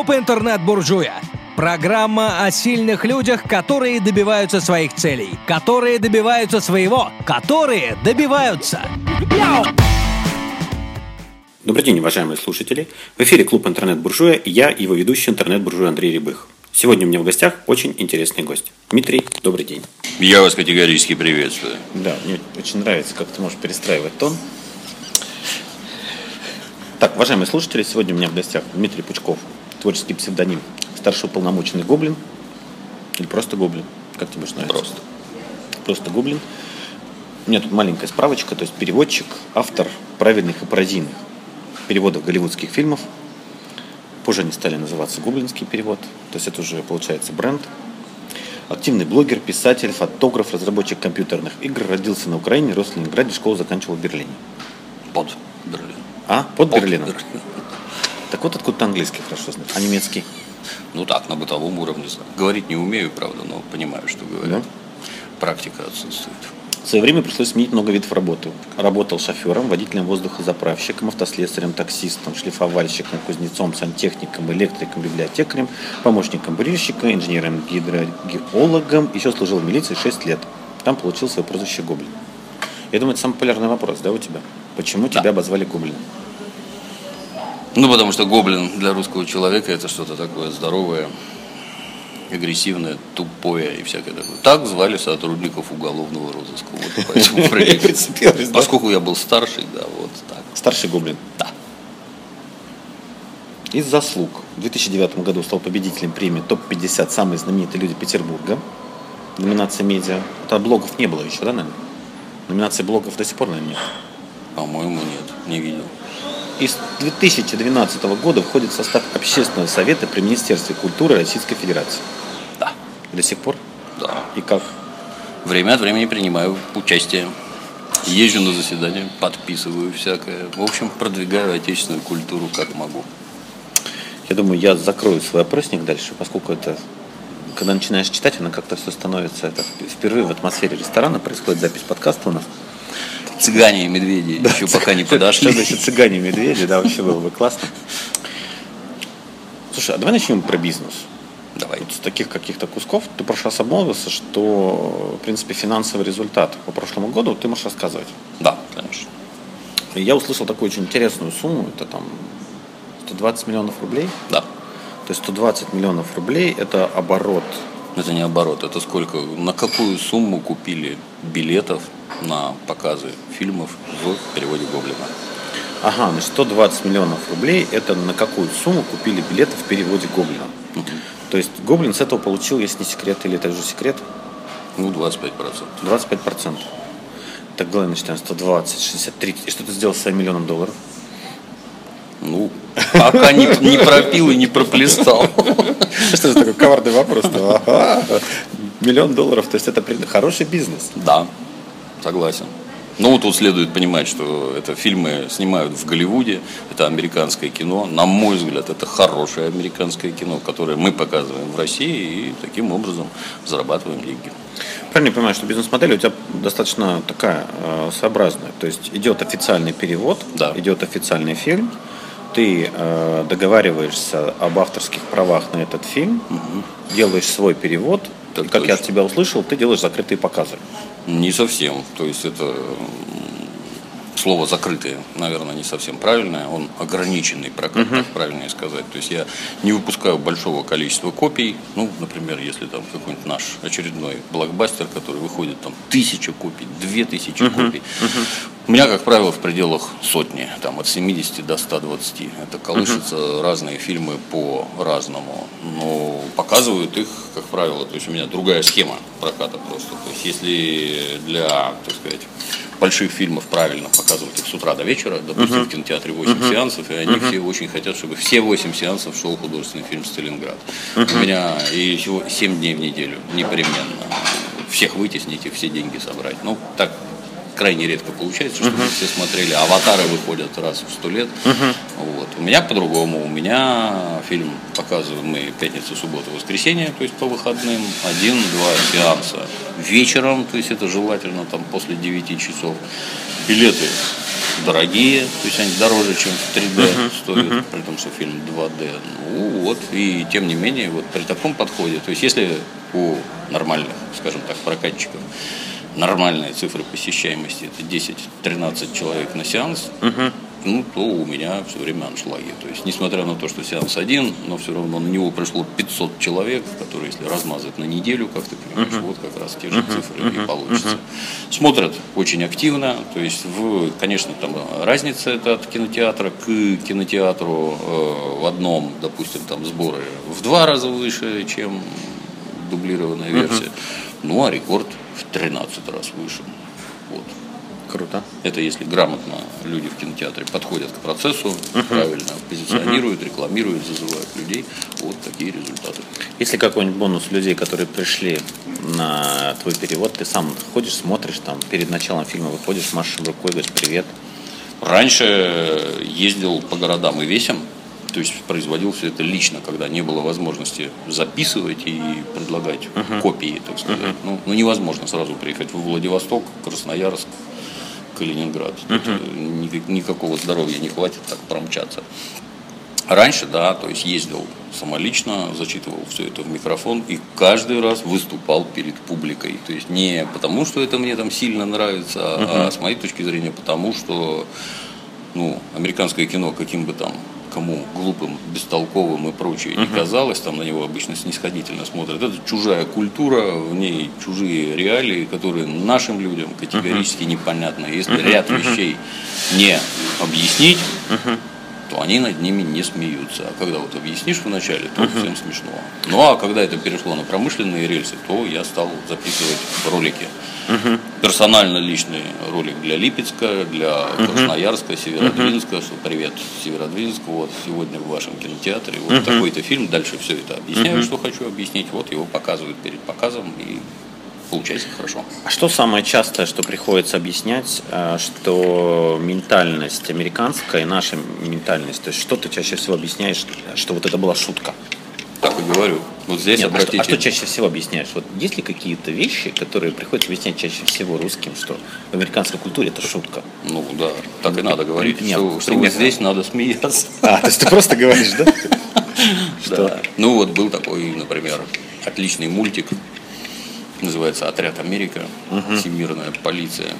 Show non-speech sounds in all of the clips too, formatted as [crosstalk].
Клуб «Интернет-буржуя». Программа о сильных людях, которые добиваются своих целей, которые добиваются своего, которые добиваются. Добрый день, уважаемые слушатели. В эфире клуб «Интернет-буржуя» и я, его ведущий интернет-буржуй Андрей Рябых. Сегодня у меня в гостях очень интересный гость. Дмитрий, добрый день. Я вас категорически приветствую. Да, мне очень нравится, как ты можешь перестраивать тон. Так, уважаемые слушатели, сегодня у меня в гостях Дмитрий Пучков, творческий псевдоним, старший уполномоченный Гоблин. Или просто Гоблин, как тебе нравится? Просто. Просто Гоблин. У меня тут маленькая справочка, то есть переводчик, автор правильных и пародийных переводов голливудских фильмов. Позже они стали называться гоблинский перевод, то есть это уже получается бренд. Активный блогер, писатель, фотограф, разработчик компьютерных игр, родился на Украине, рос в Ленинграде, школу заканчивал в Берлине. Под Берлин. А? Под, Под Берлином? Берлин. Так вот откуда английский хорошо знаешь, а немецкий? Ну так, на бытовом уровне знаю. Говорить не умею, правда, но понимаю, что говорят. Да? Практика отсутствует. В свое время пришлось сменить много видов работы. Работал шофером, водителем воздухозаправщиком, автослесарем, таксистом, шлифовальщиком, кузнецом, сантехником, электриком, библиотекарем, помощником бурильщика, инженером, гидрогеологом. Еще служил в милиции 6 лет. Там получил свое прозвище Гоблин. Я думаю, это самый популярный вопрос, да, у тебя? Почему Да. тебя обозвали Гоблином? Ну, потому что гоблин для русского человека это что-то такое здоровое, агрессивное, тупое и всякое такое. Так звали сотрудников уголовного розыска. Вот поэтому [laughs] да? Поскольку я был старший, да, вот так. Старший Гоблин. Да. Из заслуг. В 2009 году стал победителем премии ТОП-50 «Самые знаменитые люди Петербурга». Номинация медиа. Это блогов не было еще, да, наверное? Номинации блогов до сих пор, наверное, нет. По-моему, нет, не видел. И с 2012 года входит в состав Общественного совета при Министерстве культуры Российской Федерации. Да. До сих пор? Да. И как? Время от времени принимаю участие. Езжу на заседания, подписываю всякое. В общем, продвигаю отечественную культуру как могу. Я думаю, я закрою свой опросник дальше, поскольку это, когда начинаешь читать, она как-то все становится, это впервые в атмосфере ресторана происходит запись подкаста у нас. Цыгане и медведи еще пока не Что подошли. значит цыгане и медведи, да, вообще было бы классно. Слушай, а давай начнем про бизнес. Давай. Вот с таких каких-то кусков ты прошлый раз обмолвился, что, в принципе, финансовый результат по прошлому году ты можешь рассказывать. Да, конечно. И я услышал такую очень интересную сумму, это там 120 миллионов рублей. Да. То есть 120 миллионов рублей – это оборот. Это не оборот, это сколько, на какую сумму купили билетов на показы фильмов в переводе Гоблина. Ага, значит 120 миллионов рублей – это на какую сумму купили билеты в переводе Гоблина. То есть Гоблин с этого получил, если не секрет, или это уже секрет, Ну, 25%. 25%. Так, давай начинаем. 120, 63. И что ты сделал с своим миллионом долларов? Ну, пока не, не пропил и не проплестал. Что же такой коварный вопрос? Миллион долларов, то есть это хороший бизнес. Да, согласен. Ну, тут следует понимать, что это фильмы снимают в Голливуде, это американское кино. На мой взгляд, это хорошее американское кино, которое мы показываем в России и таким образом зарабатываем деньги. Правильно я понимаю, что бизнес-модель у тебя достаточно такая э, своеобразная. То есть идет официальный перевод, Да. идет официальный фильм, ты э, договариваешься об авторских правах на этот фильм, делаешь свой перевод, Так и, как я от точно. тебя услышал, ты делаешь закрытые показы. Не совсем. То есть это слово закрытое, наверное, не совсем правильное. Он ограниченный прокат, так правильнее сказать. То есть я не выпускаю большого количества копий. Ну, например, если там какой-нибудь наш очередной блокбастер, который выходит там тысяча копий, две тысячи копий. У меня, как правило, в пределах сотни, там от 70 до 120. Это колышутся разные фильмы по-разному. Но показывают их, как правило, то есть у меня другая схема проката просто. То есть если для, так сказать, больших фильмов правильно показывать их с утра до вечера, допустим, в кинотеатре 8 сеансов, и они все очень хотят, чтобы все 8 сеансов шел художественный фильм «Сталинград». У меня и всего 7 дней в неделю непременно. Всех вытеснить и все деньги собрать. Ну, так крайне редко получается, чтобы все смотрели. Аватары выходят раз в сто лет. Вот. У меня по-другому. У меня фильм показываем мы пятница, суббота, воскресенье, то есть по выходным. Один-два сеанса вечером, то есть это желательно там после 9 часов. Билеты дорогие, то есть они дороже, чем в 3D стоят, при том, что фильм 2D. Ну вот, и тем не менее, вот при таком подходе, то есть если у нормальных, скажем так, прокатчиков нормальные цифры посещаемости это 10-13 человек на сеанс, ну, то у меня все время аншлаги. То есть, несмотря на то, что сеанс один, но все равно на него пришло 500 человек, которые, если размазать на неделю, как ты понимаешь, uh-huh. вот как раз те же цифры uh-huh. и получится. Uh-huh. Смотрят очень активно, то есть, в, конечно, там разница это от кинотеатра к кинотеатру э, в одном, допустим, там сборы в два раза выше, чем дублированная версия. Ну, а рекорд в 13 раз выше. Вот. Круто. Это если грамотно люди в кинотеатре подходят к процессу, uh-huh. правильно позиционируют, uh-huh. рекламируют, зазывают людей. Вот такие результаты. Если какой-нибудь бонус людей, которые пришли на твой перевод, ты сам ходишь, смотришь, там перед началом фильма выходишь, машешь рукой, говоришь привет. Раньше ездил по городам и весям, то есть производил все это лично, когда не было возможности записывать и предлагать uh-huh. копии, так сказать. Uh-huh. Ну, ну, невозможно сразу приехать в Владивосток, Красноярск, Калининград. Uh-huh. Никакого здоровья не хватит так промчаться. Раньше, да, то есть ездил самолично, зачитывал все это в микрофон и каждый раз выступал перед публикой. То есть не потому, что это мне там сильно нравится, uh-huh. а с моей точки зрения потому, что ну, американское кино, каким бы там кому глупым, бестолковым и прочее не казалось, там на него обычно снисходительно смотрят. Это чужая культура, в ней чужие реалии, которые нашим людям категорически непонятны. Если ряд вещей не объяснить, то они над ними не смеются. А когда вот объяснишь вначале, то всем смешно. Ну а когда это перешло на промышленные рельсы, то я стал записывать ролики. Угу. Персонально личный ролик для Липецка, для Красноярска, Северодвинска, угу. что привет Северодвинск, вот сегодня в вашем кинотеатре, вот угу. такой-то фильм, дальше все это объясняю, угу. что хочу объяснить, вот его показывают перед показом и получается хорошо. А что самое частое, что приходится объяснять, э, что ментальность американская и наша ментальность, то есть что ты чаще всего объясняешь, что вот это была шутка? Так и говорю. Вот здесь Нет, обратите... а, что, а что чаще всего объясняешь? Вот есть ли какие-то вещи, которые приходится объяснять чаще всего русским, что в американской культуре это шутка? Ну да, так и надо говорить. Нет, что, что вот здесь надо смеяться. А, то есть ты просто говоришь, [laughs] да? Что? Ну вот был такой, например, отличный мультик, называется «Отряд Америка», всемирная полиция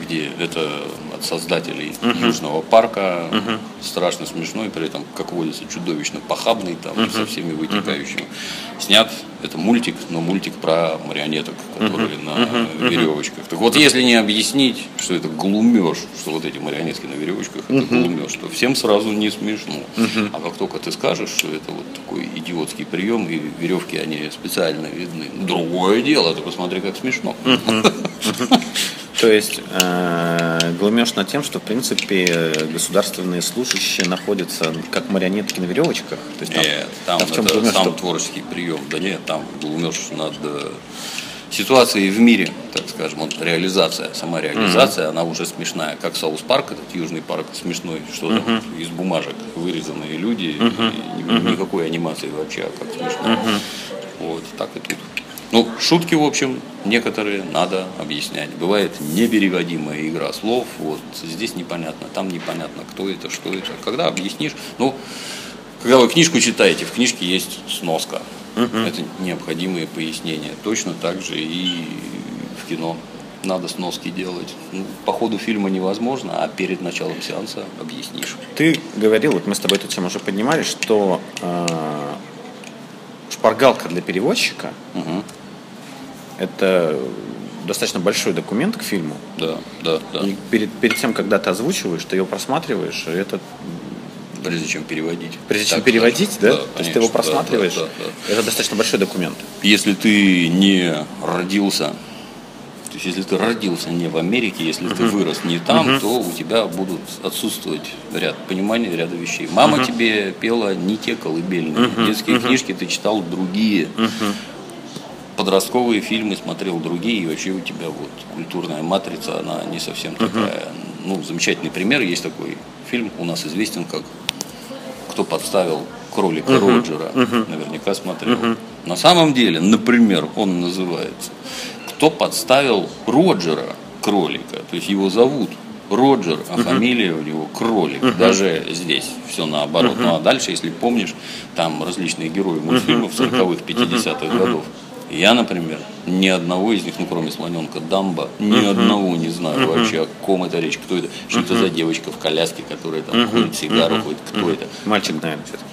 где это от создателей uh-huh. Южного парка, uh-huh. страшно смешной, при этом, как водится, чудовищно похабный там uh-huh. со всеми вытекающими. Uh-huh. Снят это мультик, но мультик про марионеток, которые uh-huh. на uh-huh. веревочках. Так вот, если не объяснить, что это глумеж, что вот эти марионетки на веревочках, это uh-huh. глумеж, то всем сразу не смешно. Uh-huh. А как только ты скажешь, что это вот такой идиотский прием, и веревки, они специально видны, другое дело, ты посмотри, как смешно. Uh-huh. То есть э, глумешь над тем, что в принципе государственные служащие находятся как марионетки на веревочках. То есть, там, нет, там, там в чем это глумешь, сам что... творческий прием. Да нет, там глумешь над э, ситуацией в мире, так скажем, вот реализация, сама реализация, mm-hmm. она уже смешная, как South Park, этот южный парк смешной, что mm-hmm. там из бумажек вырезанные люди, mm-hmm. никакой анимации вообще, а как смешно. Mm-hmm. Вот, так и тут. Ну, шутки, в общем, некоторые надо объяснять. Бывает непереводимая игра слов, вот здесь непонятно, там непонятно, кто это, что это. Когда объяснишь, ну, когда вы книжку читаете, в книжке есть сноска. Угу. Это необходимые пояснения. Точно так же и в кино надо сноски делать. Ну, по ходу фильма невозможно, а перед началом сеанса объяснишь. Ты говорил, вот мы с тобой эту тему уже поднимали, что э, шпаргалка для переводчика угу это достаточно большой документ к фильму. Да, да, да. И перед, перед тем, когда ты озвучиваешь, ты его просматриваешь, это Прежде чем переводить. Прежде чем так, переводить, да? да? То конечно, есть ты его просматриваешь, да, да, да, да. это достаточно большой документ. Если ты не родился, то есть если ты родился не в Америке, если uh-huh. ты вырос не там, uh-huh. то у тебя будут отсутствовать ряд понимания ряда вещей. Мама uh-huh. тебе пела не те колыбельные, uh-huh. детские uh-huh. книжки ты читал другие. Uh-huh подростковые фильмы смотрел другие, и вообще у тебя вот культурная матрица, она не совсем uh-huh. такая. Ну, замечательный пример, есть такой фильм, у нас известен как «Кто подставил кролика uh-huh. Роджера», uh-huh. наверняка смотрел. Uh-huh. На самом деле, например, он называется «Кто подставил Роджера кролика», то есть его зовут Роджер, а фамилия у него Кролик. Даже здесь все наоборот. Ну а дальше, если помнишь, там различные герои мультфильмов 40-х, 50-х годов. Я, например, ни одного из них, ну кроме слоненка Дамба, ни одного не знаю вообще, о ком это речь, кто это, что это за девочка в коляске, которая там ходит, сигару ходит, кто это. Мальчик, наверное, все-таки.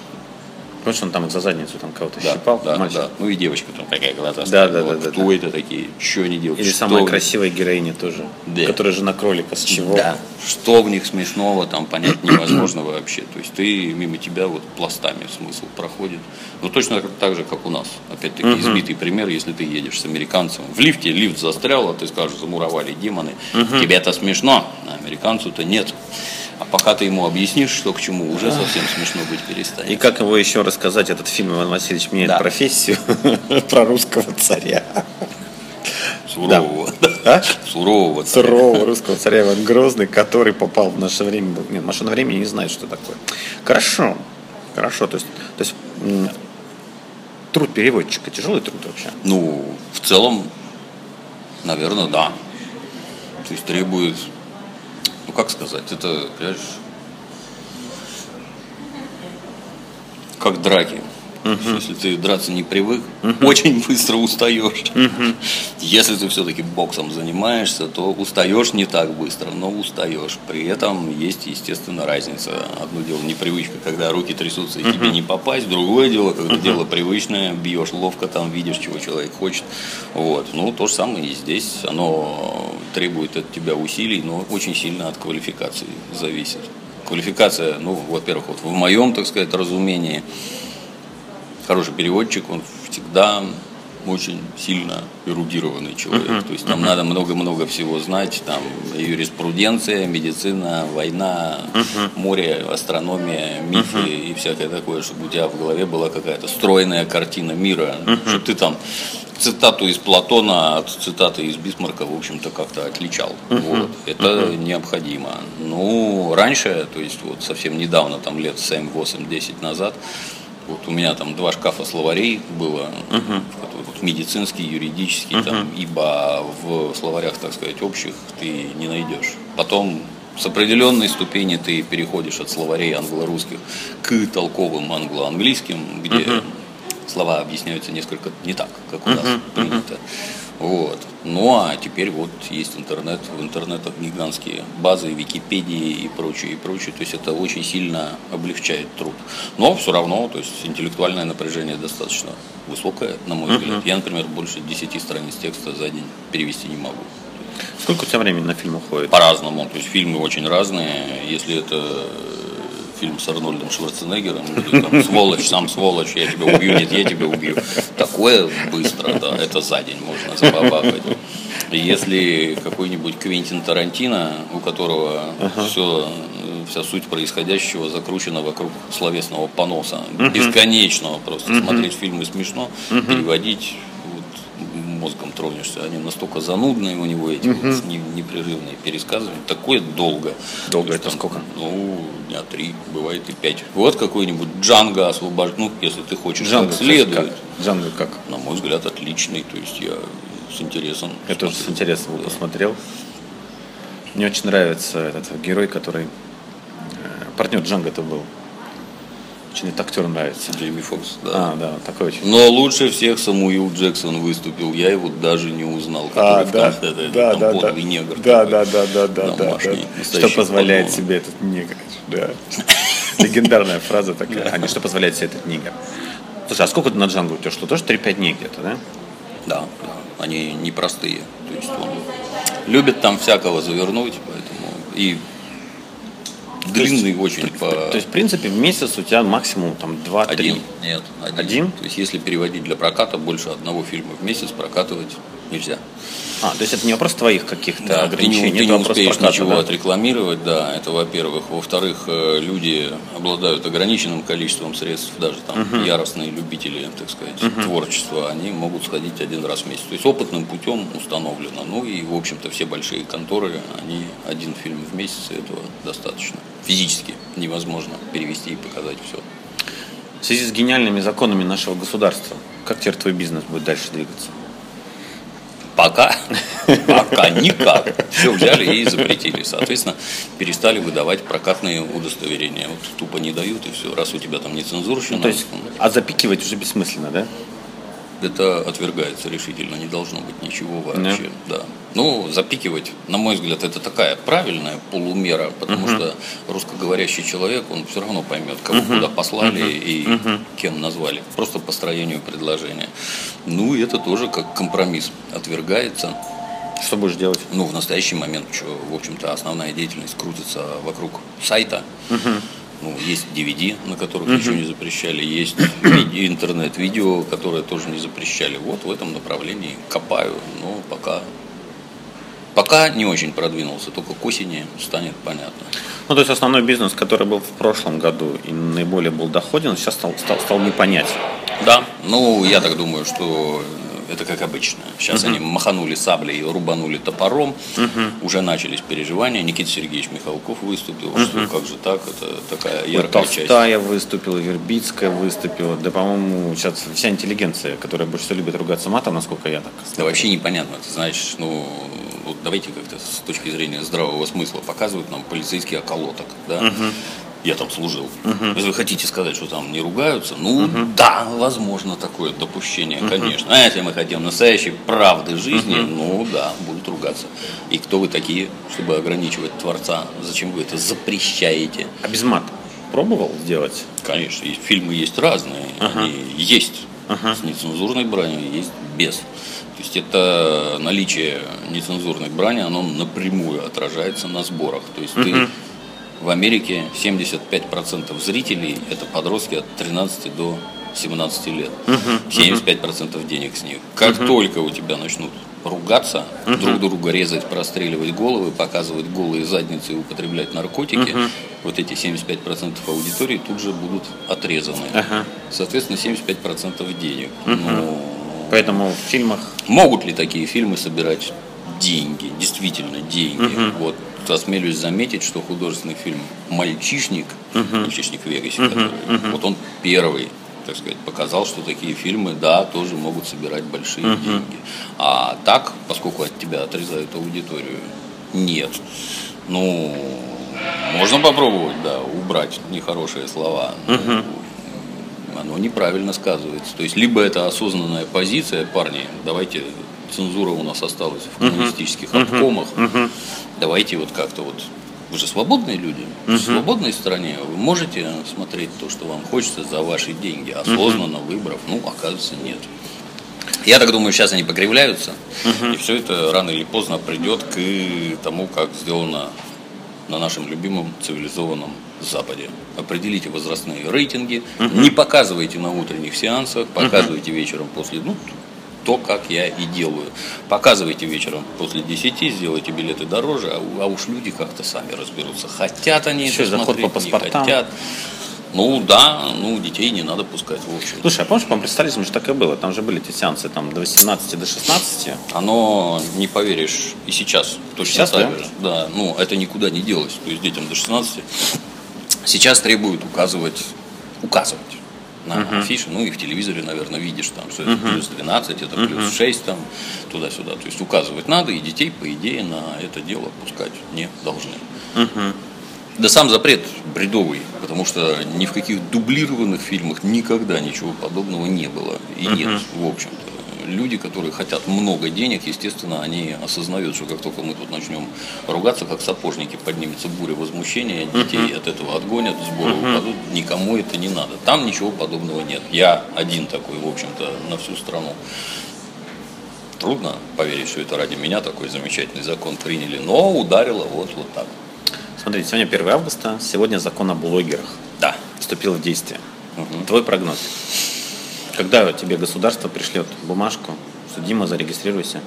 Потому что он там за задницу там кого-то Да, щипал. да, мальчик. да. Ну и девочка там такая глаза Да, да, Вот да, Кто да. это такие? Что они делают? Или Что самая красивая героиня тоже, Да. которая жена кролика, с чего? Да. Что в них смешного, там понять невозможно вообще. То есть ты мимо тебя вот пластами смысл проходит. Ну точно так же, как у нас. Опять-таки избитый пример, если ты едешь с американцем. В лифте лифт застрял, а ты скажешь, замуровали демоны. Тебе это смешно, а американцу-то нет. А пока ты ему объяснишь, что к чему, уже совсем смешно быть перестанет. И как его еще рассказать, этот фильм Иван Васильевич меняет Да. профессию [laughs] про русского царя. Сурового. А? Сурового. царя. Сурового русского царя Иван Грозный, который попал в наше время. Нет, машина времени не знает, что такое. Хорошо. Хорошо. То есть, то есть труд переводчика тяжелый труд вообще. Ну, в целом, наверное, да. То есть требует, ну как сказать, это, понимаешь, как драки. Есть, Если ты драться не привык, очень быстро устаешь. Если ты все-таки боксом занимаешься, то устаешь не так быстро, но устаешь. При этом есть, естественно, разница. Одно дело непривычка, когда руки трясутся и тебе не попасть. Другое дело, когда дело привычное, бьешь ловко, там видишь, чего человек хочет. Вот. Ну, то же самое и здесь. Оно требует от тебя усилий, но очень сильно от квалификации зависит. Квалификация, ну, во-первых, вот в моем, так сказать, разумении, хороший переводчик, он всегда очень сильно эрудированный человек. То есть там надо много-много всего знать. Там юриспруденция, медицина, война, море, астрономия, мифы и всякое такое, чтобы у тебя в голове была какая-то стройная картина мира. Чтобы ты там цитату из Платона от цитаты из Бисмарка, в общем-то, как-то отличал. Вот. Это необходимо. Ну, раньше, то есть вот совсем недавно, там лет 7, 8, 10 назад, вот у меня там два шкафа словарей было, вот, вот медицинский, юридический, там, ибо в словарях, так сказать, общих ты не найдешь. Потом с определенной ступени ты переходишь от словарей англо-русских к толковым англо-английским, где слова объясняются несколько не так, как у нас принято. Вот. Ну а теперь вот есть интернет, в интернетах гигантские базы, Википедии и прочее, и прочее. То есть это очень сильно облегчает труд. Но все равно, то есть интеллектуальное напряжение достаточно высокое, на мой взгляд. Я, например, больше 10 страниц текста за день перевести не могу. Сколько у тебя времени на фильм уходит? По-разному. То есть фильмы очень разные. Если это фильм с Арнольдом Шварценеггером, там «Сволочь, сам сволочь, я тебя убью, нет, я тебя убью». Такое быстро, да, это за день можно забабахать. Если какой-нибудь Квентин Тарантино, у которого все, вся суть происходящего закручена вокруг словесного поноса, бесконечного просто. Смотреть фильмы смешно, переводить вот, мозгом тронешься. Они настолько занудные у него эти вот не- непрерывные пересказывания. Такое долго. Долго есть это там, сколько? Ну, дня три, бывает и пять. Вот какой-нибудь Джанго освобожден, ну, если ты хочешь Джанго, как следует. как? Джанго как? На мой взгляд, отличный. То есть я с интересом. Я тоже с интересом его посмотрел. Мне очень нравится этот герой, который... э, Партнер Джанго это был. Очень этот актер нравится. Джейми Фокс, да. А, да, такой очень. Но лучше всех Самуил Джексон выступил. Я его даже не узнал. А, который в да, конце, да, да, да, негр. да, такой, да, да, да, да, да, Что позволяет подонок. себе этот негр? Да. Легендарная фраза такая. А не что позволяет себе этот негр? Слушай, а сколько на Джанго у тебя? Что, тоже 3-5 дней где-то, да? Да, да, они непростые. То есть он любит там всякого завернуть, поэтому и длинный очень по То есть, в принципе, в месяц у тебя максимум там 2-3. один. Нет, один. Один? То есть если переводить для проката больше одного фильма в месяц прокатывать нельзя. А, то есть это не вопрос твоих каких-то Да, ты не, ограничений, ты не успеешь проката, ничего да? отрекламировать, да, это во-первых. Во-вторых, э, люди обладают ограниченным количеством средств, даже там яростные любители, так сказать, творчества, они могут сходить один раз в месяц. То есть опытным путем установлено. Ну и, в общем-то, все большие конторы, они один фильм в месяц, и этого достаточно. Физически невозможно перевести и показать все. В связи с гениальными законами нашего государства, как теперь твой бизнес будет дальше двигаться? Пока, пока никак. Все взяли и запретили. Соответственно, перестали выдавать прокатные удостоверения. Вот тупо не дают, и все. Раз у тебя там не цензурщина. Ну, то есть, а запикивать уже бессмысленно, да? Это отвергается решительно, не должно быть ничего вообще. Да. да. Ну, запикивать, на мой взгляд, это такая правильная полумера, потому uh-huh. что русскоговорящий человек, он все равно поймет, кого uh-huh. куда послали uh-huh. и uh-huh. кем назвали, просто по строению предложения. Ну, и это тоже как компромисс отвергается. Что будешь делать? Ну, в настоящий момент, что, в общем-то, основная деятельность крутится вокруг сайта. Uh-huh ну, есть DVD, на которых uh-huh. ничего не запрещали, есть интернет-видео, которые тоже не запрещали. Вот в этом направлении копаю, но пока, пока не очень продвинулся, только к осени станет понятно. Ну, то есть основной бизнес, который был в прошлом году и наиболее был доходен, сейчас стал, стал, стал не понять. Да, ну, я так думаю, что это как обычно. Сейчас uh-huh. они маханули саблей, рубанули топором, uh-huh. уже начались переживания. Никита Сергеевич Михалков выступил, uh-huh. что как же так, это такая яркая часть. Толстая выступила, Вербицкая выступила, да, по-моему, сейчас вся интеллигенция, которая больше всего любит ругаться матом, насколько я так. Да вообще непонятно, ты знаешь, ну, вот давайте как-то с точки зрения здравого смысла показывают нам полицейский околоток, да, uh-huh я там служил. Угу. Если вы хотите сказать, что там не ругаются, ну угу. да, возможно такое допущение, угу. конечно. А если мы хотим настоящей правды жизни, угу. ну да, будут ругаться. И кто вы такие, чтобы ограничивать Творца? Зачем вы это запрещаете? А без мата пробовал сделать? Конечно, и фильмы есть разные. Ага. Они есть ага. с нецензурной бранью, есть без. То есть это наличие нецензурной брани, оно напрямую отражается на сборах. То есть угу. ты в Америке 75% зрителей это подростки от 13 до 17 лет. 75% денег с них. Как только у тебя начнут ругаться, друг друга резать, простреливать головы, показывать голые задницы и употреблять наркотики, вот эти 75% аудитории тут же будут отрезаны. Соответственно, 75% денег. Ну, Поэтому в фильмах... Могут ли такие фильмы собирать деньги, действительно деньги? Вот осмелюсь заметить, что художественный фильм «Мальчишник», uh-huh. «Мальчишник в Вегасе», uh-huh. который, uh-huh. вот он первый так сказать, показал, что такие фильмы, да, тоже могут собирать большие uh-huh. деньги. А так, поскольку от тебя отрезают аудиторию, нет. Ну, можно попробовать, да, убрать нехорошие слова. Uh-huh. Оно неправильно сказывается. То есть, либо это осознанная позиция, парни, давайте цензура у нас осталась в коммунистических uh-huh. обкомах. Uh-huh давайте вот как-то вот вы же свободные люди, uh-huh. в свободной стране вы можете смотреть то, что вам хочется за ваши деньги, осознанно uh-huh. выбрав, ну, оказывается, нет. Я так думаю, сейчас они покривляются, uh-huh. и все это рано или поздно придет к тому, как сделано на нашем любимом цивилизованном Западе. Определите возрастные рейтинги, uh-huh. не показывайте на утренних сеансах, показывайте uh-huh. вечером после, ну, то, как я и делаю. Показывайте вечером после 10, сделайте билеты дороже, а, а уж люди как-то сами разберутся. Хотят они Еще это смотреть, по паспортам. не хотят. Ну да, ну детей не надо пускать в общем. Слушай, а помнишь, по представителям же так и было. Там же были эти сеансы там до 18, до 16. Оно, не поверишь, и сейчас точно сейчас, так же. Да? да, ну это никуда не делось. То есть детям до 16 сейчас требуют указывать, указывать на uh-huh. афише, ну и в телевизоре, наверное, видишь там, что uh-huh. это плюс 12, это плюс uh-huh. 6, там, туда-сюда. То есть указывать надо, и детей, по идее, на это дело пускать не должны. Uh-huh. Да сам запрет бредовый, потому что ни в каких дублированных фильмах никогда ничего подобного не было. И uh-huh. нет, в общем-то люди, которые хотят много денег, естественно, они осознают, что как только мы тут начнем ругаться, как сапожники, поднимется буря возмущения, детей uh-huh. от этого отгонят, сборы uh-huh. упадут, никому это не надо. Там ничего подобного нет. Я один такой, в общем-то, на всю страну. Трудно поверить, что это ради меня такой замечательный закон приняли, но ударило вот, вот так. Смотрите, сегодня 1 августа, сегодня закон о блогерах. Да. Вступил в действие. Угу. Твой прогноз? Когда тебе государство пришлет бумажку, что Дима, зарегистрируйся?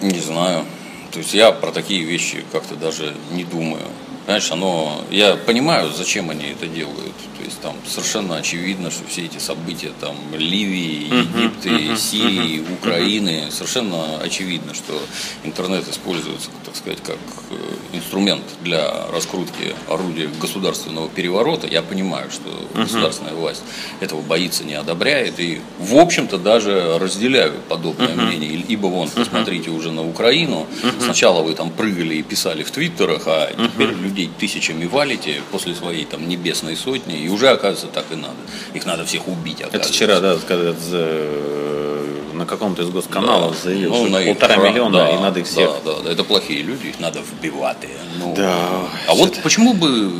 Не знаю. То есть я про такие вещи как-то даже не думаю. Знаешь, оно, я понимаю, зачем они это делают. То есть там совершенно очевидно, что все эти события там Ливии, Египта, Сирии, Украины, совершенно очевидно, что интернет используется, так сказать, как э, инструмент для раскрутки орудия государственного переворота. Я понимаю, что государственная власть этого боится, не одобряет и, в общем-то, даже разделяю подобное мнение. Ибо вон, посмотрите уже на Украину. Сначала вы там прыгали и писали в твиттерах, а теперь людей тысячами валите после своей там небесной сотни, и уже, оказывается, так и надо. Их надо всех убить, Это вчера, да, когда э, на каком-то из госканалов Да. заявил, Ну, что на их полтора прав- миллиона, да, и надо их всех... Да, да, да, это плохие люди, их надо вбивать. Ну, Да, А вот что-то- почему бы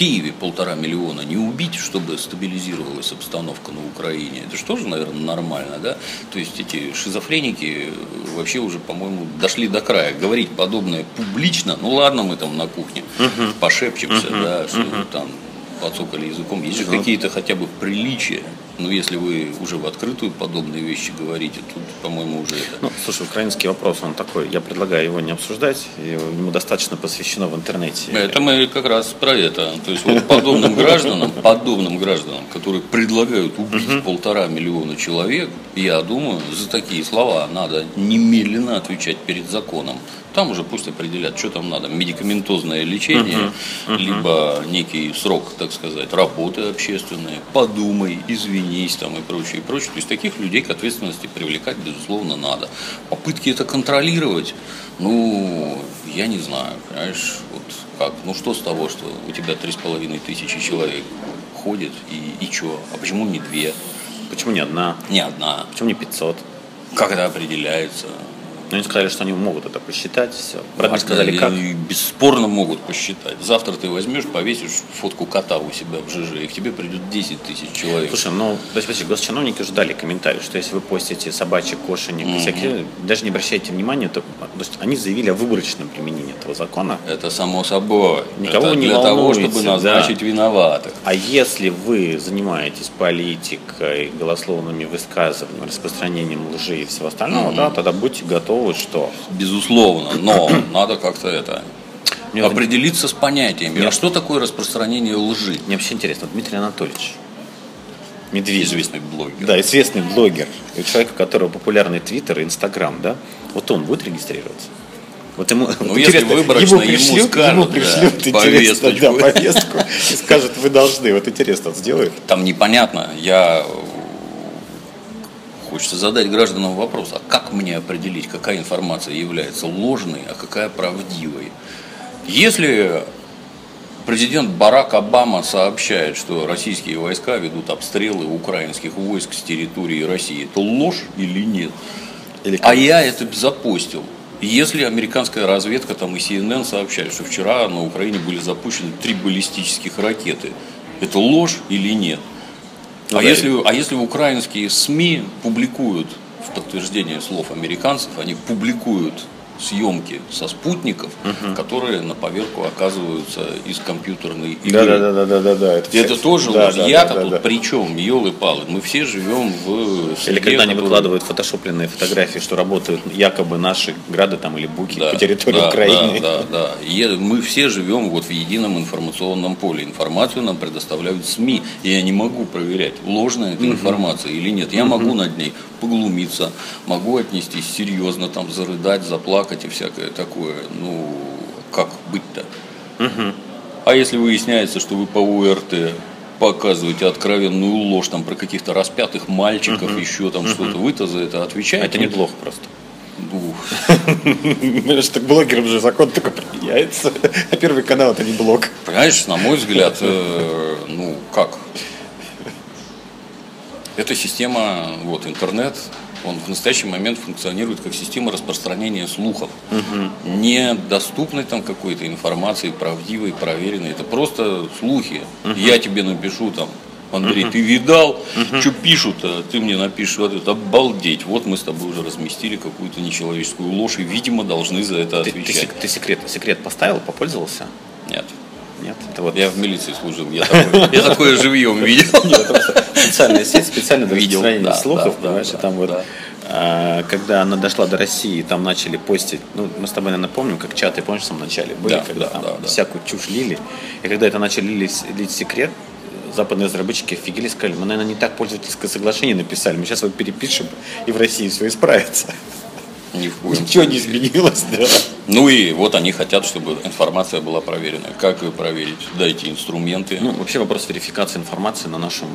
Киеве полтора миллиона не убить, чтобы стабилизировалась обстановка на Украине? Это же тоже, наверное, нормально, да? То есть эти шизофреники вообще уже, по-моему, дошли до края. Говорить подобное публично, ну ладно, мы там на кухне пошепчемся, да, что там подсокали языком. Есть же какие-то хотя бы приличия. Но если вы уже в открытую подобные вещи говорите, тут, по-моему, уже это... Ну, слушай, украинский вопрос, он такой, я предлагаю его не обсуждать, ему достаточно посвящено в интернете. Это мы как раз про это. То есть вот подобным гражданам, подобным гражданам, которые предлагают убить полтора миллиона человек, я думаю, за такие слова надо немедленно отвечать перед законом. Там уже пусть определят, что там надо. Медикаментозное лечение, либо некий срок, так сказать, работы общественной. Подумай, извинись там и прочее, и прочее. То есть таких людей к ответственности привлекать, безусловно, надо. Попытки это контролировать, ну, я не знаю, понимаешь, вот как, ну что с того, что у тебя три с половиной тысячи человек ходит, и, и что? А почему не две, Почему не одна? не одна? Почему не 500? Как это определяется? Ну, они сказали, что они могут это посчитать, все. Правда, не сказали, как. бесспорно могут посчитать. Завтра ты возьмешь, повесишь фотку кота у себя в ЖЖ, и к тебе придет 10 тысяч человек. Слушай, ну, то есть, госчиновники уже дали комментарий, что если вы постите собачек, кошечек, всякие, даже не обращайте внимания, то, то есть они заявили о выборочном применении этого закона. это само собой. Никого это не для того, чтобы да. назначить виноватых. А если вы занимаетесь политикой, голословными высказываниями, распространением лжи и всего остального, да, тогда будьте готовы, что Безусловно, но [clears throat] надо как-то это Мне вот- определиться с понятиями. Мне- А что такое распространение лжи? Мне вообще интересно, вот Дмитрий Анатольевич Медведев, Известный блогер. да, известный блогер, и человек, у которого популярный Твиттер и Инстаграм, да, вот он будет регистрироваться? Вот ему, Ну, вот если выборочно ему пришлют, скажут, ему да, пришлют, интересно, повесточку. да, повестку [laughs] и скажут, вы должны, вот интересно, он сделает? Там непонятно. Я хочется задать гражданам вопрос, а как мне определить, какая информация является ложной, а какая правдивой? Если президент Барак Обама сообщает, что российские войска ведут обстрелы украинских войск с территории России, то ложь или нет? Или А я это запостил. Если американская разведка там и CNN сообщали, что вчера на Украине были запущены три баллистических ракеты, это ложь или нет? Ну а, да. если, а если украинские СМИ публикуют в подтверждение слов американцев, они публикуют съемки со спутников, которые на поверку оказываются из компьютерной игры. Да, да, да, да, да, да, да. Это, Это тоже да, да, Я-то да, тут да. при чем? Елы-палы. Мы все живем в Или среде, когда они выкладывают фотошопленные фотографии, что работают якобы наши грады там или буки Да, по территории да, Украины. Да, да, да. Мы все живем вот в едином информационном поле. Информацию нам предоставляют СМИ. И я не могу проверять, ложная эта информация или нет. Я могу над ней поглумиться, могу отнестись серьезно, там, зарыдать, заплакать и всякое такое. Ну, как быть-то? А если выясняется, что вы по УРТ показываете откровенную ложь там про каких-то распятых мальчиков, еще там что-то, вы-то за это отвечаете? Это неплохо просто. Понимаешь, [laughs] так блогерам же закон только применяется. А первый канал это не блог. Понимаешь, на мой взгляд, [laughs] э, ну как? Эта система, вот интернет, он в настоящий момент функционирует как система распространения слухов. Недоступной там какой-то информации, правдивой, проверенной. Это просто слухи. Я тебе напишу там, Андрей, ты видал, что пишут-то? Ты мне напишешь в ответ, обалдеть. Вот мы с тобой уже разместили какую-то нечеловеческую ложь, и, видимо, должны за это Ты, ты отвечать. сек- ты секрет, секрет поставил, попользовался? Нет. Нет, это вот Я в милиции служил, я [laughs] такое, я такое живьем видел. Нет, специальная сеть, специально для Видел, распространения да, слухов, да, понимаешь, да, там вот да. А, когда она дошла до России, там начали постить, ну, мы с тобой, наверное, помним, как чаты, помнишь, в самом начале были, Да, когда да, там да, да. всякую чушь лили. И когда это начали лить, лить секрет, западные разработчики офигели, сказали, мы, наверное, не так пользовательское соглашение написали, мы сейчас его перепишем, и в России все исправится. Ни в коем Ничего не изменилось, да. Ну и вот они хотят, чтобы информация была проверена. Как ее проверить? Дайте инструменты. Ну, вообще вопрос верификации информации на нашем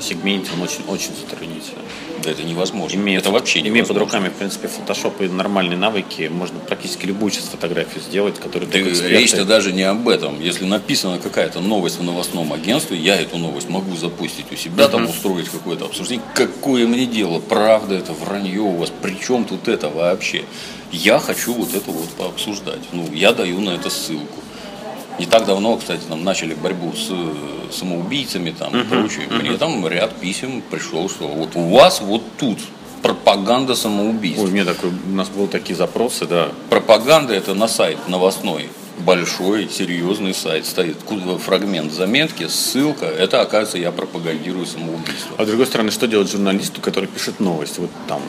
сегменте, он очень, очень затруднительный. да это невозможно. Имея, это вообще имея невозможно. под руками, в принципе, фотошоп и нормальные навыки, можно практически любую сейчас фотографию сделать, которую только эксперты- речь-то даже не об этом. Если написана какая-то новость в новостном агентстве, я эту новость могу запустить у себя, там устроить какое-то обсуждение. Какое мне дело? Правда это, вранье у вас? При чем тут это вообще? Я хочу вот это вот пообсуждать. Ну, я даю на это ссылку. Не так давно, кстати, там начали борьбу с э, самоубийцами там, и прочее. Мне там ряд писем пришел, что вот у вас вот тут пропаганда самоубийств. Ой, у меня такой, у нас были такие запросы, да. Пропаганда это на сайт новостной. Большой, серьезный сайт стоит. Ку- Фрагмент заметки, ссылка. Это, оказывается, я пропагандирую самоубийство. А с другой стороны, что делать журналисту, который пишет новость? Вот там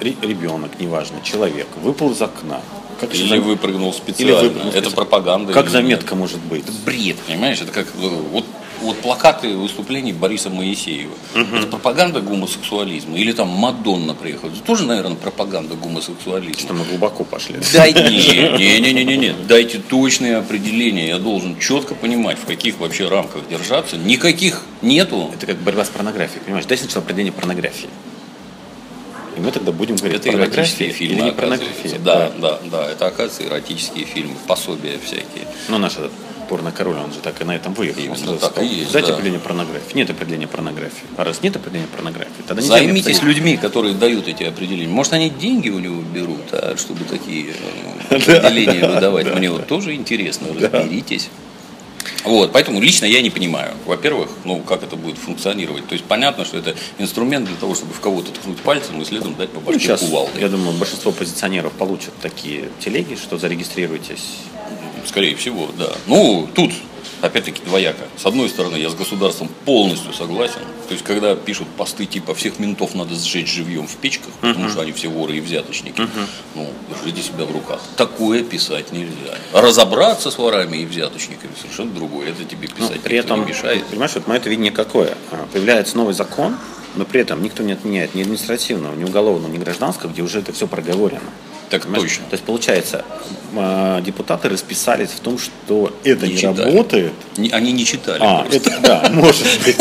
ребенок, неважно, человек, выпал из окна. Как Или зам- выпрыгнул Или специально. выпрыгнул это пропаганда. Как или заметка может быть? нет. Бред, понимаешь? Это как э, вот, вот плакаты выступлений Бориса Моисеева. Это пропаганда гомосексуализма. Или там Мадонна приехала. Это тоже, наверное, пропаганда гомосексуализма. Что мы глубоко пошли. Дайте, не, не, не, не, не, дайте точные определения. Я должен четко понимать, в каких вообще рамках держаться. Никаких нету. Это как борьба с порнографией, понимаешь? Дай сначала определение порнографии. И мы тогда будем говорить, Это порнография фильмы, или не порнография. Да, да, да, это оказывается эротические фильмы, пособия всякие. Ну, наш этот порно-король, он же так и на этом выехал. Он Именно сразу так сказал, и есть, Дайте да. определение порнографии. Нет определения порнографии. А раз нет определения порнографии, тогда не Займитесь людьми, которые дают эти определения. Может, они деньги у него берут, а чтобы такие э, [laughs] определения выдавать. [laughs] Мне вот тоже интересно, разберитесь. Вот, поэтому лично я не понимаю, во-первых, ну, как это будет функционировать. То есть понятно, что это инструмент для того, чтобы в кого-то ткнуть пальцем и следом дать по Ну, башке сейчас, кувалдой. я думаю, большинство позиционеров получат такие телеги, что зарегистрируйтесь. Скорее всего, да. Ну, тут, опять-таки, двояко. С одной стороны, я с государством полностью согласен. То есть, когда пишут посты типа «всех ментов надо сжечь живьем в печках», потому что они все воры и взяточники, ну, держите себя в руках. Такое писать нельзя. Разобраться с ворами и взяточниками совершенно другое. Это тебе Ну, писать при никто этом, не мешает. понимаешь, вот мое видение какое? А, Появляется новый закон, но при этом никто не отменяет ни административного, ни уголовного, ни гражданского, где уже это все проговорено. Так Понимаешь? точно. То есть, получается, а, депутаты расписались в том, что это не, читали. работает. Не- Они не читали А, просто. это, да, [laughs] может быть.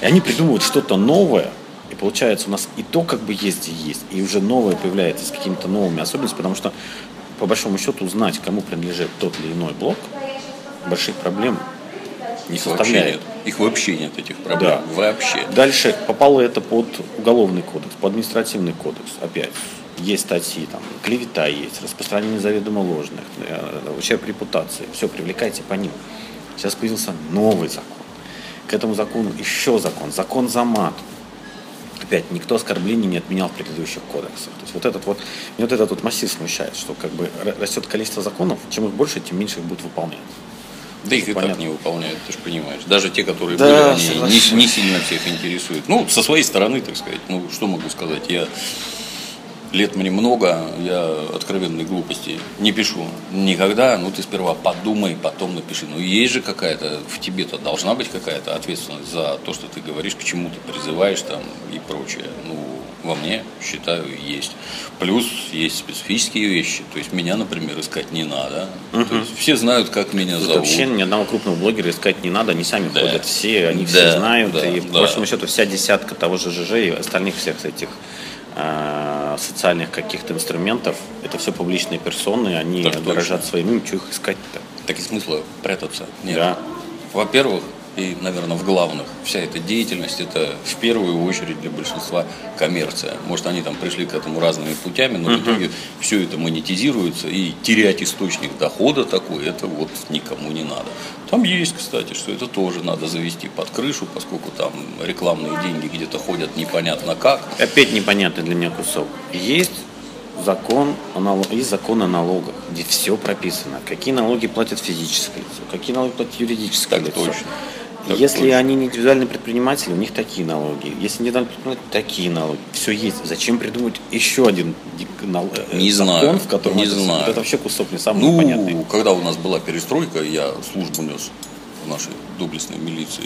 И они придумывают что-то новое, и получается у нас и то как бы есть и есть, и уже новое появляется с какими-то новыми особенностями, потому что по большому счету узнать, кому принадлежит тот или иной блок, больших проблем не Их вообще составляет. нет. Их вообще нет, этих проблем. Да. Вообще. Дальше попало это под уголовный кодекс, под административный кодекс. Опять есть статьи, там, клевета есть, распространение заведомо ложных, э, ущерб репутации. Все, привлекайте по ним. Сейчас появился новый закон. К этому закону еще закон, закон за мат. Опять, никто оскорблений не отменял в предыдущих кодексах. То есть вот этот вот, меня вот этот вот массив смущает, что как бы растет количество законов, чем их больше, тем меньше их будет выполнять. Да их и так Понятно. не выполняют, ты же понимаешь. Даже те, которые Да, были, они не, не сильно всех интересуют. Ну, со своей стороны, так сказать, ну, что могу сказать, я лет мне много, я откровенной глупости не пишу никогда. Ну, ты сперва подумай, потом напиши. Ну, есть же какая-то, в тебе-то должна быть какая-то ответственность за то, что ты говоришь, к чему ты призываешь там и прочее. Ну, во мне, считаю, есть. Плюс есть специфические вещи. То есть меня, например, искать не надо. То есть все знают, как меня Тут зовут. вообще ни одного крупного блогера искать не надо, они сами Да. ходят все, они Да, все знают, да, и да. по большому счету вся десятка того же ЖЖ и остальных всех этих социальных каких-то инструментов, это все публичные персоны, они Так дорожат своим именем, что их искать-то? Так и смысла прятаться нет. Да. Во-первых, и, наверное, в главных, вся эта деятельность, это в первую очередь для большинства коммерция. Может, они там пришли к этому разными путями, но в итоге все это монетизируется, и терять источник дохода такой, это вот никому не надо. Там есть, кстати, что это тоже надо завести под крышу, поскольку там рекламные деньги где-то ходят непонятно как. Опять непонятный для меня кусок. Есть закон, о есть закон о налогах, где все прописано. Какие налоги платят физическое лицо, какие налоги платят юридическое Так лицо. точно. Так Если точно. они не индивидуальные предприниматели, у них такие налоги. Если индивидуальные предприниматели, такие налоги. Все есть. Зачем придумать еще один нал- э, Не закон, знаю, в котором не это, знаю. это вообще кусок не самый Ну, непонятный. когда у нас была перестройка, я службу нес в нашей доблестной милиции.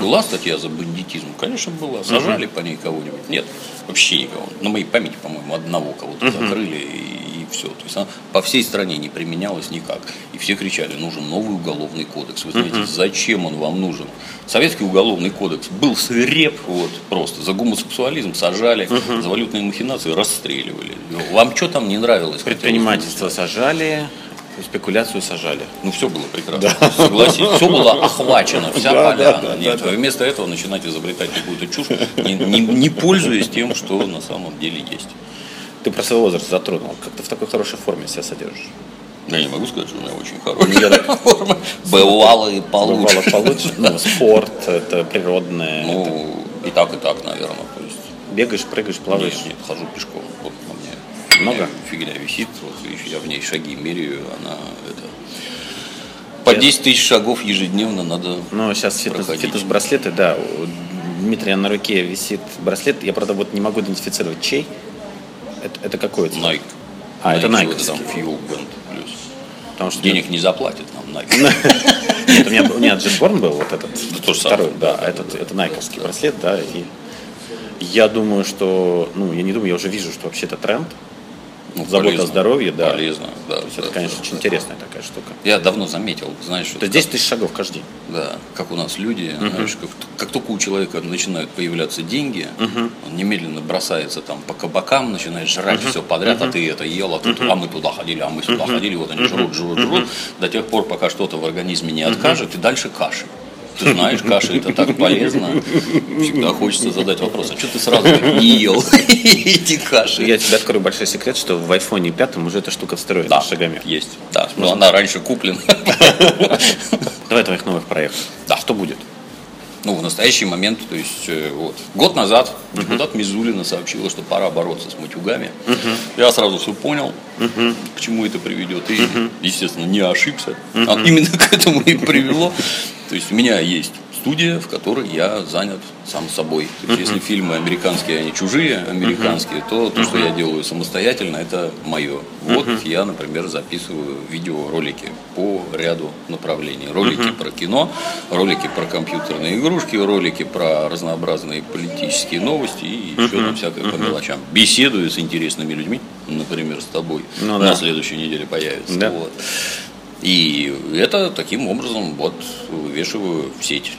Была статья за бандитизм? Конечно, была. Сажали по ней кого-нибудь? Нет, вообще никого. На моей памяти, по-моему, одного кого-то закрыли и, все. То есть она по всей стране не применялась никак. И все кричали, нужен новый уголовный кодекс. Вы знаете, зачем он вам нужен? Советский уголовный кодекс был свиреп, вот, просто. За гомосексуализм сажали, за валютные махинации расстреливали. Вам что там не нравилось? Предпринимательство сажали, спекуляцию сажали. Ну, все было прекрасно. Согласись, все было охвачено, вся Да, поляна. да, да, Нет, да. вместо этого начинать изобретать какую-то чушь, не, не- не пользуясь тем, что на самом деле есть. Ты про свой возраст затронул. Как ты в такой хорошей форме себя содержишь? Я не могу сказать, что у меня очень хорошая [laughs] форма. Бывало и получше. Бывало получше. Ну, спорт, это природное. Ну, и так, и так, наверное. То есть, Бегаешь, прыгаешь, плаваешь. нет, нет, хожу пешком. Вот на мне Много? фигня висит, вот, я в ней шаги меряю, она это... По 10 тысяч шагов ежедневно надо Ну, сейчас фитнес, фитнес-браслеты, да. У Дмитрия на руке висит браслет. Я, правда, вот не могу идентифицировать, чей. Это, это какой это? Nike. А, это Nike, Nike. вот там Fuel Band плюс. Потому что Денег не заплатит нам Nike. [laughs] Нет, у меня, у меня Jetborn был вот этот то же самое. второй, да, а этот, это найковский браслет, да, и я думаю, что, ну, я не думаю, я уже вижу, что вообще это тренд, Ну, забота полезно. о здоровье, да. Полезно, да. То есть это, да, конечно, да, очень да. интересная такая штука. Я давно заметил, знаешь, вот То есть 10 тысяч шагов каждый день. Да, как у нас люди, знаешь, как, как только у человека начинают появляться деньги, он немедленно бросается там по кабакам, начинает жрать все подряд, а ты это ел, а, тут, а мы туда ходили, а мы сюда ходили, вот они жрут, жрут, жрут, до тех пор, пока что-то в организме не откажет, и дальше каши. Ты знаешь, каша это так полезно. Всегда хочется задать вопрос, а что ты сразу не ел [laughs] эти каши? Я тебе открою большой секрет, что в айфоне пятом уже эта штука встроена Да, шагами. есть. Да, но она раньше куплена. Давай твоих новых проектов. Да. Что будет? Ну, в настоящий момент, то есть э, вот, год назад депутат Мизулина сообщила, что пора бороться с матюгами. Я сразу все понял, к чему это приведет. И, естественно, не ошибся. А именно к этому и привело. То есть у меня есть студия, в которой я занят сам собой. То есть, если фильмы американские, они чужие, американские, то то, что я делаю самостоятельно, это мое. Вот я, например, записываю видеоролики по ряду направлений. Ролики про кино, ролики про компьютерные игрушки, ролики про разнообразные политические новости и еще там всякое по мелочам. Беседую с интересными людьми, например, с тобой. Ну На да. следующей неделе появится. Да. Вот. И это таким образом вот вывешиваю в сеть.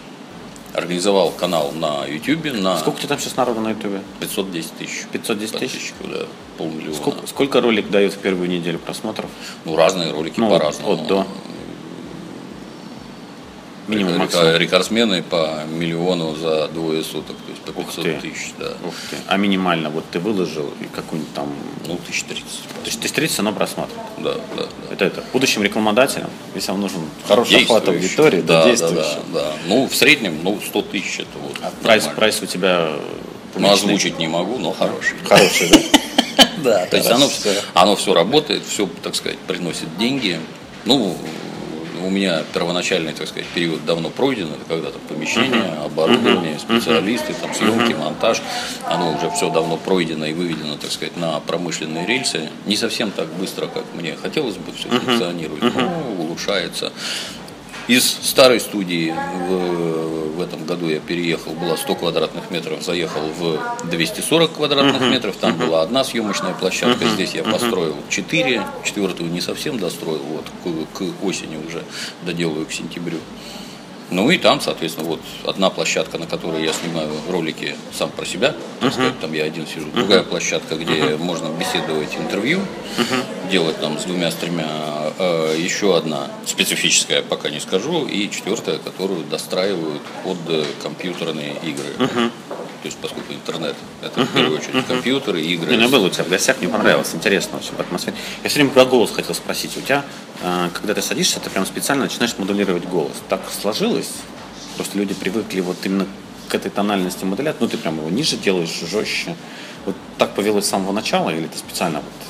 Организовал канал на YouTube на Сколько у тебя там сейчас народу на ютубе? 510 тысяч. 510 тысяч? Да, полмиллиона. Сколько, сколько ролик дает в первую неделю просмотров? Ну, разные ролики Ну, по-разному. от до. Минимум, максимум. Рекордсмены по миллиону за двое суток, то есть по Ух 500 ты. тысяч, да. Ух ты. А минимально, вот ты выложил и какую-нибудь там... Ну, тысяч тридцать. То есть 1030 оно просматривает. Да, да, да. Это это. Будущим рекламодателям, если вам нужен хороший охват аудитории, да, да, да, да, да. Ну, в среднем, ну, 100 тысяч это вот. А прайс, прайс у тебя Ну, публичный? озвучить не могу, но хороший. хороший, да? [laughs] Да, то есть оно, оно все работает, все, так сказать, приносит деньги. Ну, у меня первоначальный, так сказать, период давно пройден, это когда там помещение, оборудование, специалисты, там съемки, монтаж, оно уже все давно пройдено и выведено, так сказать, на промышленные рельсы. Не совсем так быстро, как мне хотелось бы, все функционирует, но улучшается. Из старой студии в, в этом году я переехал, было 100 квадратных метров, заехал в 240 квадратных метров, там была одна съемочная площадка, здесь я построил 4, четвертую не совсем достроил, вот к, к осени уже доделаю к сентябрю. Ну и там, соответственно, вот одна площадка, на которой я снимаю ролики сам про себя, так сказать, там я один сижу. Другая площадка, где можно беседовать интервью, делать там с двумя, с тремя. Э, еще одна специфическая, пока не скажу, и четвертая, которую достраивают под компьютерные игры. То есть, поскольку интернет это в первую очередь компьютеры, игры. Не, ну, я был у тебя в гостях, мне понравилось, интересно очень в атмосфере. Я все время про голос хотел спросить. У тебя, э, когда ты садишься, ты прям специально начинаешь модулировать голос. Так сложилось? Просто люди привыкли вот именно к этой тональности модуляции. Ну, ты прям его ниже делаешь, жестче. Вот так повелось с самого начала или ты специально вот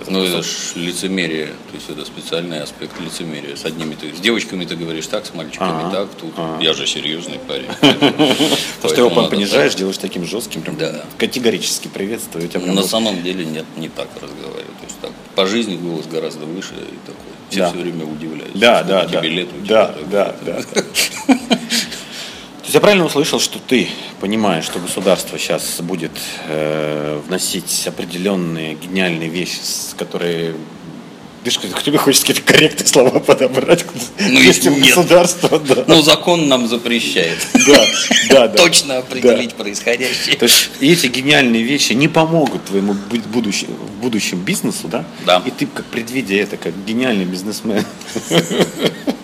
Это Ну, это ж лицемерие, то есть это специальный аспект лицемерия. С одними ты, с девочками ты говоришь так, с мальчиками Ага, так, тут я же серьезный парень. [laughs] То, что его понижаешь, делаешь таким жестким, прям Да. категорически приветствую. На самом деле нет, не так разговариваю. То есть так, по жизни голос гораздо выше и такой. Все Да. все время удивляются. Да, что да, тебе да. лет да, да, да, [laughs] да. Есть я правильно услышал, что ты понимаешь, что государство сейчас будет э, вносить определенные гениальные вещи, с- которые Видишь, как тебе хочется какие-то корректные слова подобрать. Ну, Есть нет. государства, да. Ну, закон нам запрещает [laughs] Да, да, да. точно определить происходящее. То есть эти гениальные вещи не помогут твоему бу- будущем, в будущем бизнесу, да? Да. И ты, как предвидя это, как гениальный бизнесмен, [laughs]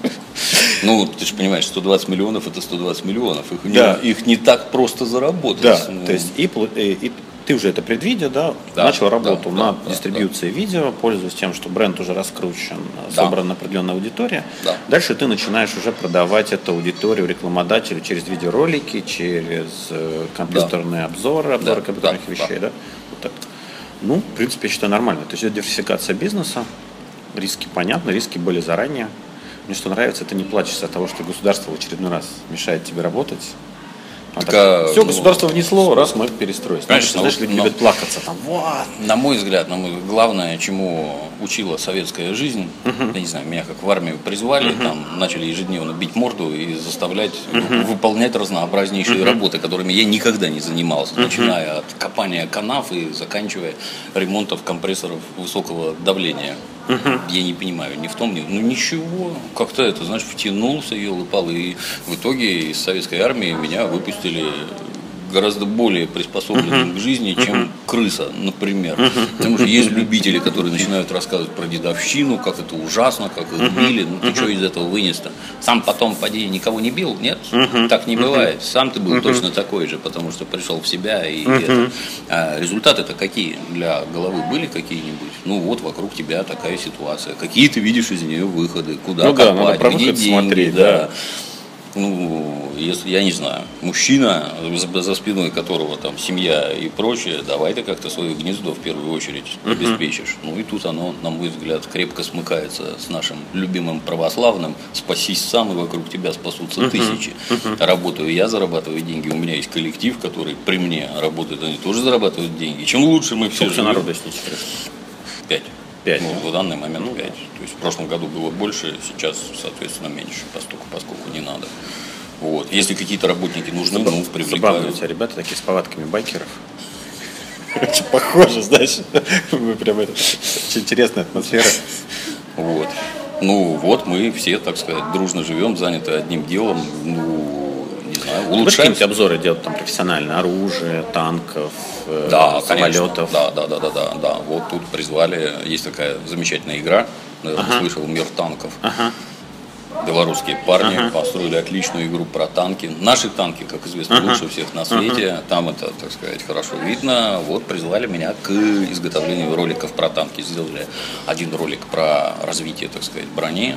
Ну, ты же понимаешь, 120 миллионов это 120 миллионов. Их, Да. не, их не так просто заработать. Да, Ну, то есть и, э, и ты уже это предвидя, да, Да, начал работу да, над да, дистрибьюцией видео, пользуясь тем, что бренд уже раскручен, Да. собрана определенная аудитория. Да. Дальше ты начинаешь уже продавать эту аудиторию рекламодателю через видеоролики, через э, компьютерные обзоры, обзоры Да, компьютерных да, вещей, да. да. Вот так. Ну, в принципе, я считаю нормально. То есть это диверсификация бизнеса, риски понятны, риски были заранее. Мне что нравится, ты не плачешься от того, что государство в очередной раз мешает тебе работать. Так, а, все, ну, государство внесло, раз мы перестроились. Конечно, Знаешь, вот, люди но- любят плакаться там. Вот. На мой взгляд, на мой, главное, чему учила советская жизнь, я не знаю, меня как в армию призвали, там начали ежедневно бить морду и заставлять выполнять разнообразнейшие работы, которыми я никогда не занимался, начиная от копания канав и заканчивая ремонтом компрессоров высокого давления. Я не понимаю, ни в том, ни ну ничего, как-то это, знаешь, втянулся, елы-палы, и в итоге из советской армии меня выпустили гораздо более приспособленным к жизни, чем крыса, например. Потому что есть любители, которые начинают рассказывать про дедовщину, как это ужасно, как их били, ну ты что из этого вынес-то? Сам потом, поди, никого не бил? Нет? Так не бывает. Сам ты был точно такой же, потому что пришел в себя и это. А результаты-то какие для головы были какие-нибудь? Ну вот, вокруг тебя такая ситуация. Какие ты видишь из нее выходы? Куда Ну да, надо копать? где деньги? смотреть, да. да. Ну, если, я не знаю, мужчина, за, за спиной которого там семья и прочее, давай ты как-то свое гнездо в первую очередь обеспечишь. Ну и тут оно, на мой взгляд, крепко смыкается с нашим любимым православным. Спасись сам, и вокруг тебя спасутся тысячи. Работаю я, зарабатываю деньги. У меня есть коллектив, который при мне работает, они тоже зарабатывают деньги. Чем лучше мы все Сколько живем, народу, секрет? Пять. Пять, Ну, да? в данный момент пять. То есть в прошлом году было больше, сейчас, соответственно, меньше, поскольку, поскольку не надо. Вот. Если какие-то работники нужны, ну, Забавно у привлекают. тебя ребята такие с повадками байкеров. Очень похоже, знаешь. Мы прям это, очень интересная атмосфера. Вот. Ну вот, мы все, так сказать, дружно живем, заняты одним делом. Ну, знаю, Будешь улучшаем. какие-нибудь обзоры делать там профессионально? Оружие, танков, э, Да, конечно. самолетов? Да, да, да, да, да, да. Вот тут призвали, есть такая замечательная игра, наверное, слышал, Мир танков. Ага. Белорусские парни построили отличную игру про танки. Наши танки, как известно, лучше всех на свете. Там это, так сказать, хорошо видно. Вот призвали меня к изготовлению роликов про танки. Сделали один ролик про развитие, так сказать, брони.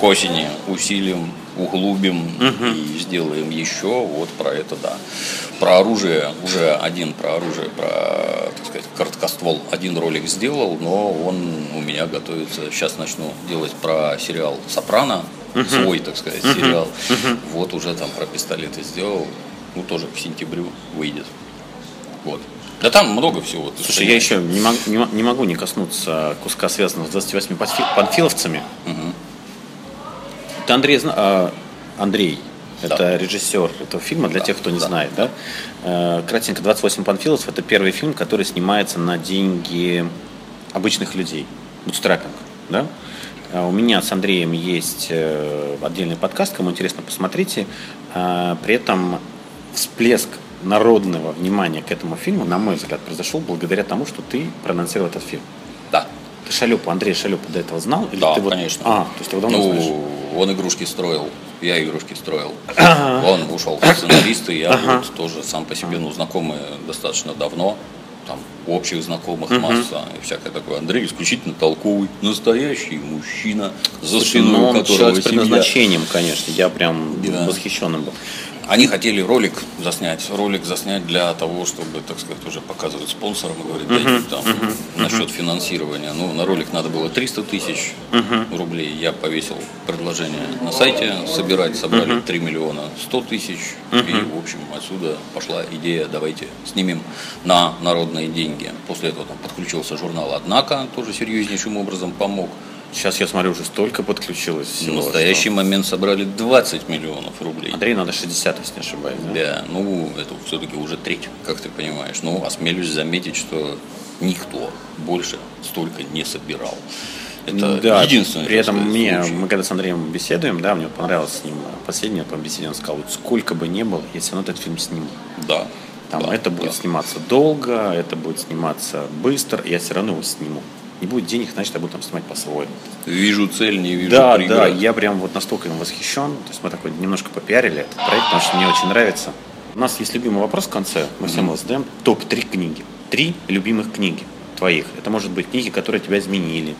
К осени усилим, углубим и сделаем еще. Вот про это, да. Про оружие уже один про оружие, про, так сказать, короткоствол один ролик сделал, но он у меня готовится. Сейчас начну делать про сериал Сопрано, свой, так сказать, сериал. Вот уже там про пистолеты сделал. Ну, тоже к сентябрю выйдет. Вот. Да там много всего. ты Слушай, я еще не, мог- не не могу не коснуться куска, связанного с 28 панфи- панфиловцами. Это Андрей, зна- а, Андрей, Да. это режиссер этого фильма, для Да, тех, кто не да, знает, да? Э, Кратенько, 28 панфиловцев – это первый фильм, который снимается на деньги обычных людей. Бутстрапинг, да? А У меня с Андреем есть э, отдельный подкаст, кому интересно, посмотрите. При этом всплеск народного внимания к этому фильму, на мой взгляд, произошел благодаря тому, что ты проанонсировал этот фильм. Да. Ты Шалюпу, Андрей Шалюпу до этого знал? Или Да, ты вот- конечно. А, то есть ты его давно знаешь? Ну, он игрушки строил, я игрушки строил. Он ушел в сценаристы, я вот тоже сам по себе, ну, знакомый достаточно давно. Там общих знакомых масса и всякое такое. Андрей исключительно толковый, настоящий мужчина, за спиной ну, которого с предназначением, конечно. Я прям Да. восхищенным был. Они хотели ролик заснять, ролик заснять для того, чтобы, так сказать, уже показывать спонсорам и говорить, дайте там насчет финансирования. Ну, на ролик надо было 300 тысяч рублей. Я повесил предложение на сайте собирать, собрали 3 миллиона 100 тысяч. И, в общем, отсюда пошла идея, давайте снимем на народные деньги. После этого там подключился журнал «Однако», тоже серьезнейшим образом помог. Сейчас я смотрю, уже столько подключилось В всего. настоящий что- момент собрали 20 миллионов рублей. Андрей надо 60, если не ошибаюсь. да? Да, ну это все-таки уже треть, как ты понимаешь. Ну, осмелюсь заметить, что никто больше столько не собирал. Это да, единственный. При этом мне, случай. мы когда с Андреем беседуем, да, мне понравилось с ним последнее по беседе, он сказал, вот сколько бы ни было, я все равно этот фильм сниму. Да. Там да, это будет да. сниматься долго, это будет сниматься быстро, я все равно его сниму. Не будет денег, значит, я буду там снимать по-своему. Вижу цель, не вижу Да, преград. да, я прям вот настолько им восхищен. То есть мы такой немножко попиарили этот проект, потому что мне очень нравится. У нас есть любимый вопрос в конце, мы всем его задаем. Топ-3 книги. Три любимых книги твоих. Это может быть книги, которые тебя изменили,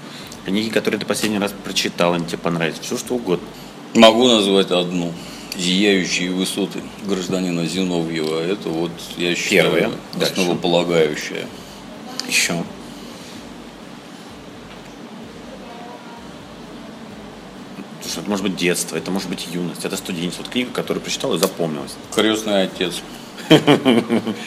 книги, которые ты последний раз прочитал, они тебе понравились, все что угодно. Могу назвать одну. «Зияющие высоты» гражданина Зиновьева. Это вот, я считаю, Первое. Основополагающее. Еще. Слушай, это может быть детство, это может быть юность, это студенчество. Вот книга, которую прочитал и запомнилась. Крестный отец.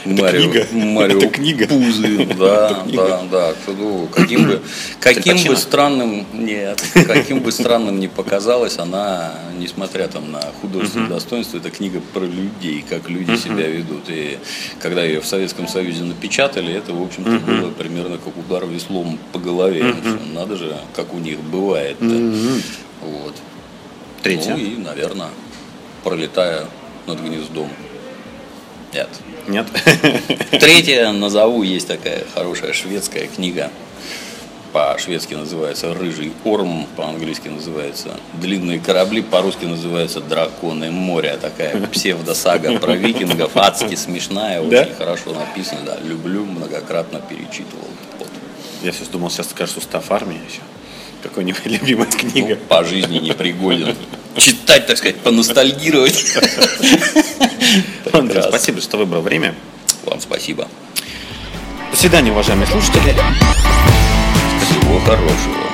Марио. [laughs] Марио Это книга. Пузы, [laughs] да, да, да. Ну, каким бы, каким бы странным, нет, [laughs] каким бы странным ни показалось, она, несмотря там на художественное достоинство, это книга про людей, как люди себя ведут. И когда ее в Советском Союзе напечатали, это, в общем-то, было примерно как удар веслом по голове. Надо же, как у них бывает. Вот. Третье. Ну и, наверное, пролетая над гнездом. Нет. Нет? Третье назову, есть такая хорошая шведская книга. По-шведски называется «Рыжий орм», по-английски называется «Длинные корабли», по-русски называется «Драконы моря». Такая псевдосага про викингов, адски смешная, Да? очень хорошо написана. Да, люблю, многократно перечитывал. Вот. Я сейчас думал, сейчас скажешь устав армии еще. Какой-нибудь [laughs] любимая Ну, книга. по жизни непригоден. Читать, так сказать, поностальгировать. Андрей, спасибо, что выбрал время. Вам спасибо. До свидания, уважаемые слушатели. Всего хорошего.